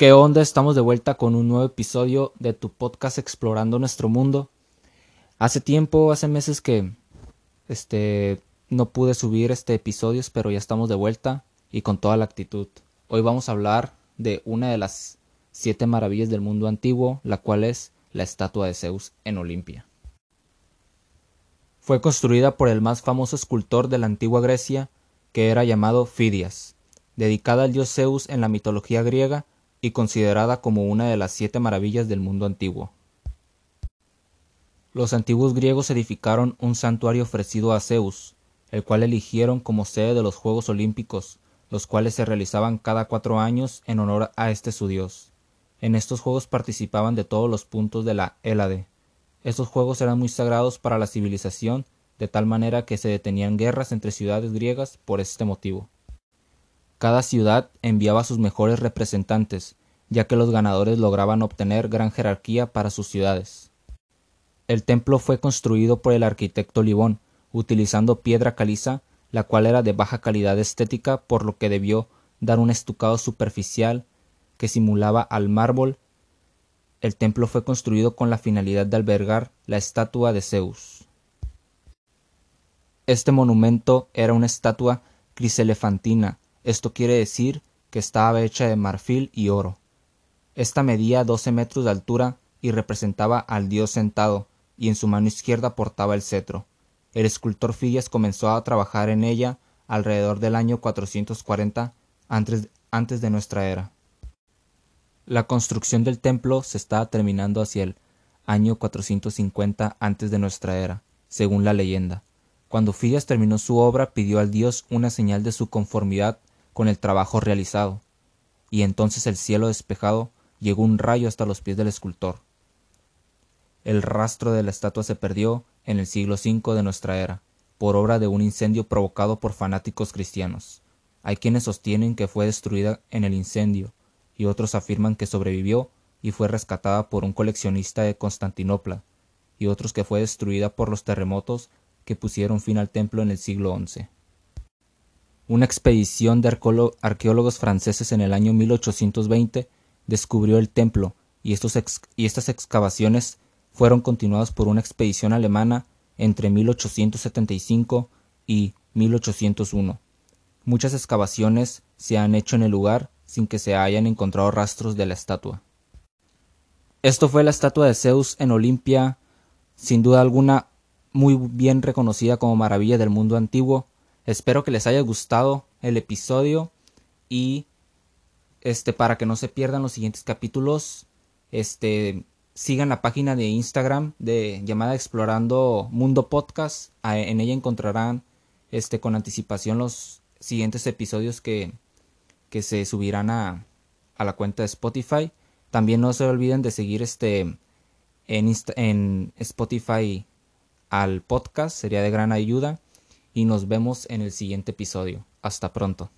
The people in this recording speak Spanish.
¿Qué onda? Estamos de vuelta con un nuevo episodio de tu podcast Explorando nuestro mundo. Hace tiempo, hace meses que este no pude subir este episodios, pero ya estamos de vuelta y con toda la actitud. Hoy vamos a hablar de una de las siete maravillas del mundo antiguo, la cual es la estatua de Zeus en Olimpia. Fue construida por el más famoso escultor de la antigua Grecia, que era llamado Fidias, dedicada al dios Zeus en la mitología griega y considerada como una de las siete maravillas del mundo antiguo. Los antiguos griegos edificaron un santuario ofrecido a Zeus, el cual eligieron como sede de los Juegos Olímpicos, los cuales se realizaban cada cuatro años en honor a este su dios. En estos juegos participaban de todos los puntos de la Hélade. Estos juegos eran muy sagrados para la civilización, de tal manera que se detenían guerras entre ciudades griegas por este motivo. Cada ciudad enviaba sus mejores representantes, ya que los ganadores lograban obtener gran jerarquía para sus ciudades. El templo fue construido por el arquitecto Libón, utilizando piedra caliza, la cual era de baja calidad estética, por lo que debió dar un estucado superficial que simulaba al mármol. El templo fue construido con la finalidad de albergar la estatua de Zeus. Este monumento era una estatua criselefantina, esto quiere decir que estaba hecha de marfil y oro. Esta medía doce metros de altura y representaba al dios sentado, y en su mano izquierda portaba el cetro. El escultor Fidias comenzó a trabajar en ella alrededor del año 440 antes, antes de nuestra era. La construcción del templo se estaba terminando hacia el año 450 antes de nuestra era, según la leyenda. Cuando Fidias terminó su obra, pidió al dios una señal de su conformidad con el trabajo realizado, y entonces el cielo despejado llegó un rayo hasta los pies del escultor. El rastro de la estatua se perdió en el siglo V de nuestra era, por obra de un incendio provocado por fanáticos cristianos. Hay quienes sostienen que fue destruida en el incendio, y otros afirman que sobrevivió y fue rescatada por un coleccionista de Constantinopla, y otros que fue destruida por los terremotos que pusieron fin al templo en el siglo XI. Una expedición de arqueólogos franceses en el año 1820 descubrió el templo y, estas excavaciones fueron continuadas por una expedición alemana entre 1875 y 1801. Muchas excavaciones se han hecho en el lugar sin que se hayan encontrado rastros de la estatua. Esto fue la estatua de Zeus en Olimpia, sin duda alguna muy bien reconocida como maravilla del mundo antiguo, Espero que les haya gustado el episodio y este para que no se pierdan los siguientes capítulos, este sigan la página de Instagram de llamada Explorando Mundo Podcast. En ella encontrarán este con anticipación los siguientes episodios que, que se subirán a, a la cuenta de Spotify. También no se olviden de seguir este en, en Spotify al podcast, sería de gran ayuda y nos vemos en el siguiente episodio. Hasta pronto.